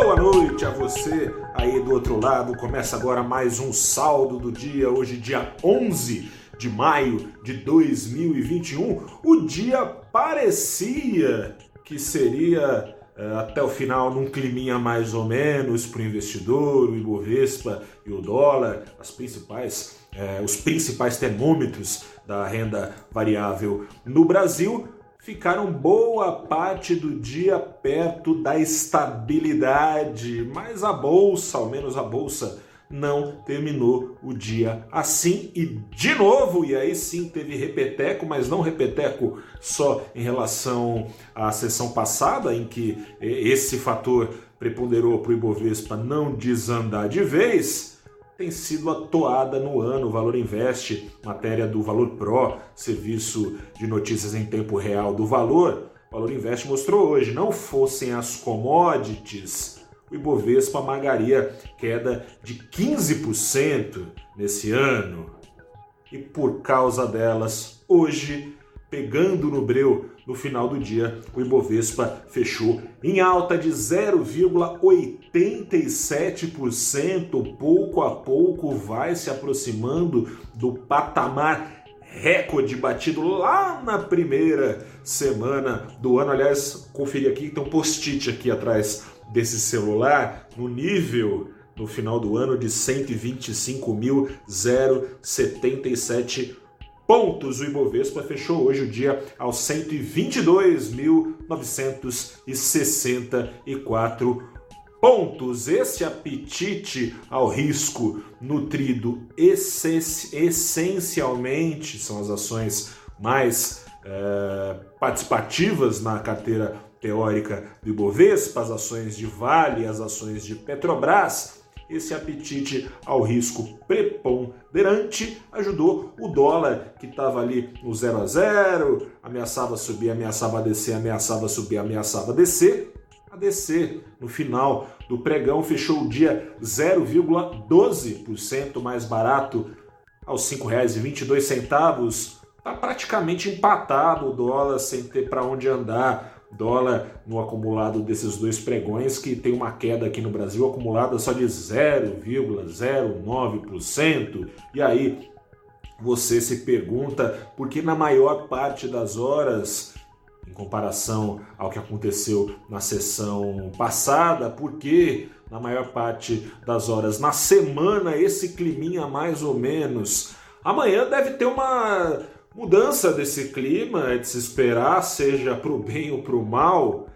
Boa noite a você aí do outro lado. Começa agora mais um saldo do dia, hoje, dia 11 de maio de 2021. O dia parecia que seria eh, até o final num climinha mais ou menos para o investidor, o Ibovespa e o dólar, as principais, eh, os principais termômetros da renda variável no Brasil ficaram boa parte do dia perto da estabilidade, mas a bolsa, ao menos a bolsa, não terminou o dia assim. E de novo, e aí sim teve repeteco, mas não repeteco só em relação à sessão passada, em que esse fator preponderou para o Ibovespa não desandar de vez tem sido atuada no ano. Valor Investe, matéria do Valor Pro, serviço de notícias em tempo real do Valor. Valor Investe mostrou hoje, não fossem as commodities, o Ibovespa magaria queda de 15% nesse ano. E por causa delas, hoje pegando no breu no final do dia, o Ibovespa fechou em alta de 0,87%, pouco a pouco vai se aproximando do patamar recorde batido lá na primeira semana do ano. Aliás, conferi aqui, tem um post-it aqui atrás desse celular, no nível no final do ano de 125.077 pontos. O Ibovespa fechou hoje o dia aos 122.964 pontos. Esse apetite ao risco nutrido essencialmente são as ações mais é, participativas na carteira teórica do Ibovespa, as ações de Vale, as ações de Petrobras esse apetite ao risco preponderante ajudou o dólar, que estava ali no 0 a 0, ameaçava subir, ameaçava descer, ameaçava subir, ameaçava descer, a descer. No final do pregão, fechou o dia 0,12% mais barato, aos R$ 5,22. Está praticamente empatado o dólar sem ter para onde andar dólar no acumulado desses dois pregões, que tem uma queda aqui no Brasil acumulada só de 0,09%. E aí você se pergunta por que na maior parte das horas, em comparação ao que aconteceu na sessão passada, por que na maior parte das horas na semana esse climinha mais ou menos. Amanhã deve ter uma Mudança desse clima é de se esperar, seja para o bem ou para o mal,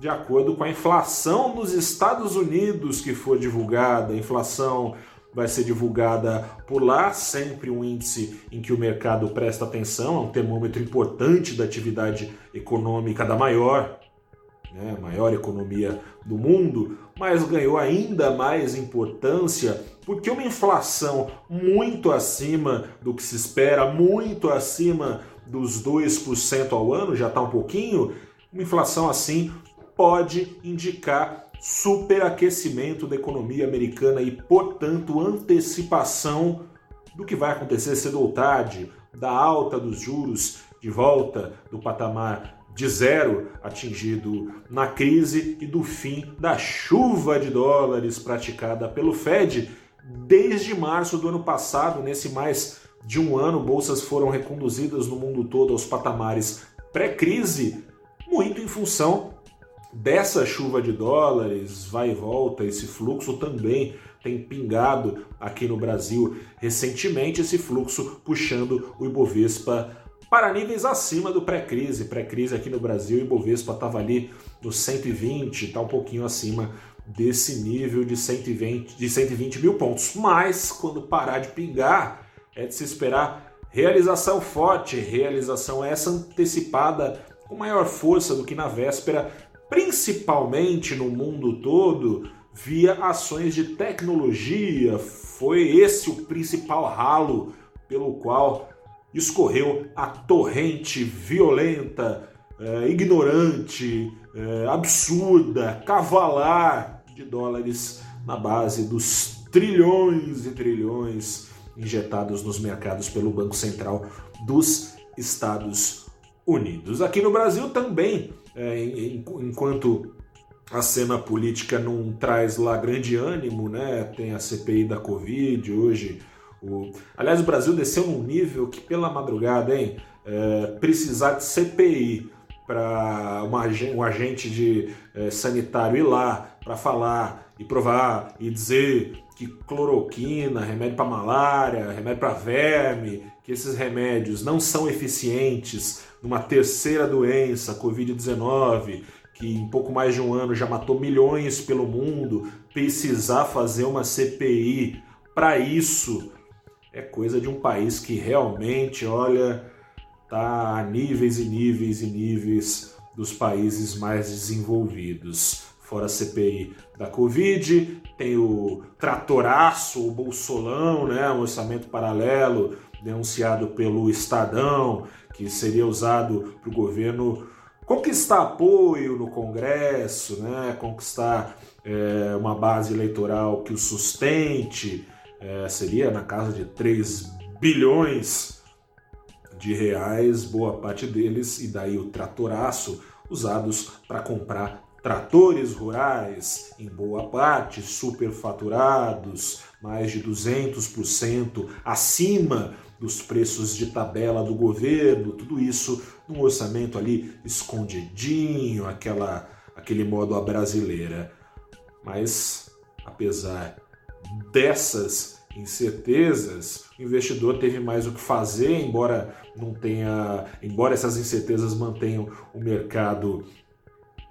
de acordo com a inflação nos Estados Unidos que for divulgada. A inflação vai ser divulgada por lá, sempre um índice em que o mercado presta atenção, é um termômetro importante da atividade econômica da maior, né, maior economia do mundo, mas ganhou ainda mais importância porque uma inflação muito acima do que se espera, muito acima dos 2% ao ano, já está um pouquinho, uma inflação assim pode indicar superaquecimento da economia americana e, portanto, antecipação do que vai acontecer cedo ou tarde, da alta dos juros de volta do patamar de zero atingido na crise e do fim da chuva de dólares praticada pelo Fed desde março do ano passado. Nesse mais de um ano, bolsas foram reconduzidas no mundo todo aos patamares pré-crise, muito em função dessa chuva de dólares, vai e volta, esse fluxo também tem pingado aqui no Brasil recentemente, esse fluxo puxando o Ibovespa para níveis acima do pré-crise. Pré-crise aqui no Brasil, o Ibovespa estava ali no 120, está um pouquinho acima desse nível de 120, de 120 mil pontos. Mas quando parar de pingar, é de se esperar realização forte, realização essa antecipada com maior força do que na véspera, principalmente no mundo todo, via ações de tecnologia. Foi esse o principal ralo pelo qual escorreu a torrente violenta, é, ignorante, é, absurda, cavalar de dólares na base dos trilhões e trilhões injetados nos mercados pelo Banco Central dos Estados Unidos. Aqui no Brasil também, é, enquanto a cena política não traz lá grande ânimo, né? Tem a CPI da Covid hoje. O... Aliás, o Brasil desceu num nível que, pela madrugada, hein? É, precisar de CPI para um agente de é, sanitário ir lá para falar e provar e dizer que cloroquina, remédio para malária, remédio para verme, que esses remédios não são eficientes numa terceira doença, Covid-19, que em pouco mais de um ano já matou milhões pelo mundo, precisar fazer uma CPI para isso é coisa de um país que realmente, olha, tá a níveis e níveis e níveis dos países mais desenvolvidos. Fora a CPI da Covid, tem o tratoraço, o bolsolão, né, um orçamento paralelo denunciado pelo Estadão, que seria usado para o governo conquistar apoio no Congresso, né? conquistar é, uma base eleitoral que o sustente, é, seria na casa de 3 bilhões de reais, boa parte deles, e daí o tratoraço, usados para comprar tratores rurais, em boa parte superfaturados, mais de 200% acima dos preços de tabela do governo, tudo isso num orçamento ali escondidinho, aquela, aquele modo à brasileira. Mas, apesar dessas incertezas, o investidor teve mais o que fazer, embora não tenha, embora essas incertezas mantenham o mercado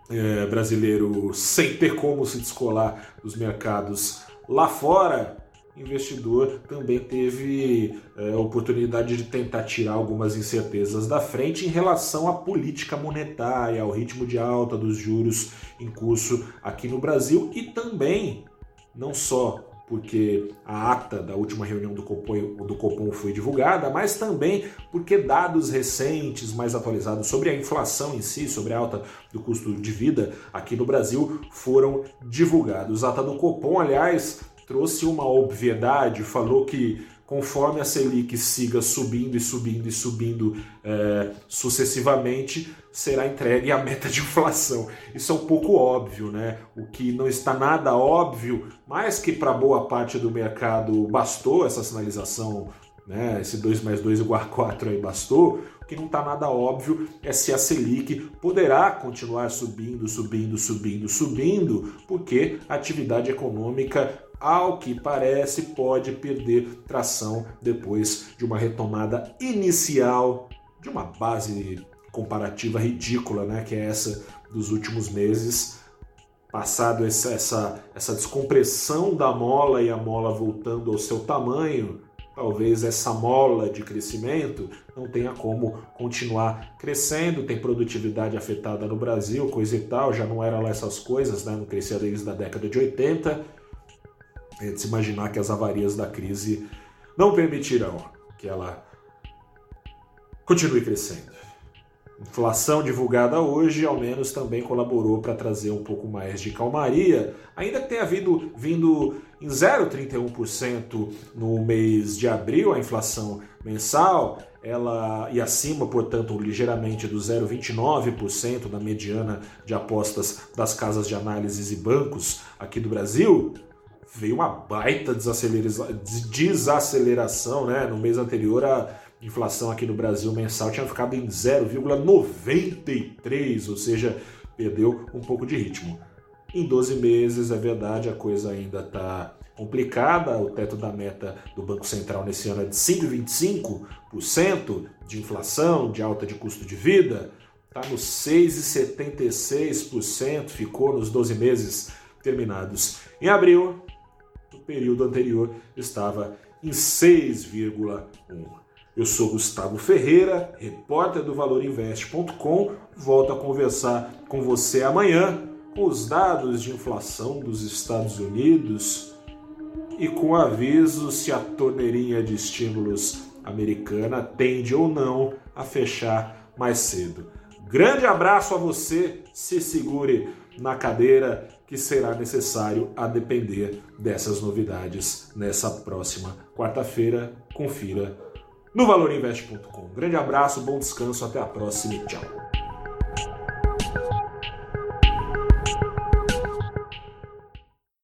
é, brasileiro sem ter como se descolar dos mercados lá fora, investidor também teve é, oportunidade de tentar tirar algumas incertezas da frente em relação à política monetária, ao ritmo de alta dos juros em curso aqui no Brasil e também, não só porque a ata da última reunião do Copom, do Copom foi divulgada, mas também porque dados recentes, mais atualizados sobre a inflação em si, sobre a alta do custo de vida aqui no Brasil, foram divulgados. A ata do Copom, aliás, trouxe uma obviedade, falou que conforme a Selic siga subindo e subindo e subindo é, sucessivamente, será entregue a meta de inflação. Isso é um pouco óbvio, né? O que não está nada óbvio, mas que para boa parte do mercado bastou essa sinalização, né? Esse 2 mais 2 igual a 4 aí bastou. O que não está nada óbvio é se a Selic poderá continuar subindo, subindo, subindo, subindo, porque a atividade econômica ao que parece, pode perder tração depois de uma retomada inicial de uma base comparativa ridícula, né, que é essa dos últimos meses. Passado essa, essa, essa descompressão da mola e a mola voltando ao seu tamanho, talvez essa mola de crescimento não tenha como continuar crescendo, tem produtividade afetada no Brasil, coisa e tal, já não era lá essas coisas, né? não crescia desde a década de 80, é de se imaginar que as avarias da crise não permitirão que ela continue crescendo. Inflação divulgada hoje, ao menos, também colaborou para trazer um pouco mais de calmaria, ainda que tenha vindo, vindo em 0,31% no mês de abril, a inflação mensal, ela e acima, portanto, ligeiramente do 0,29% da mediana de apostas das casas de análises e bancos aqui do Brasil, veio uma baita desaceleração, né? No mês anterior a inflação aqui no Brasil mensal tinha ficado em 0,93, ou seja, perdeu um pouco de ritmo. Em 12 meses, é verdade, a coisa ainda está complicada. O teto da meta do Banco Central nesse ano é de 5,25% de inflação, de alta de custo de vida. Está nos 6,76%, ficou nos 12 meses terminados em abril no período anterior estava em 6,1. Eu sou Gustavo Ferreira, repórter do ValorInvest.com. Volto a conversar com você amanhã com os dados de inflação dos Estados Unidos e com aviso se a torneirinha de estímulos americana tende ou não a fechar mais cedo. Grande abraço a você, se segure na cadeira que será necessário a depender dessas novidades nessa próxima quarta-feira. Confira no valorinvest.com. Grande abraço, bom descanso, até a próxima e tchau.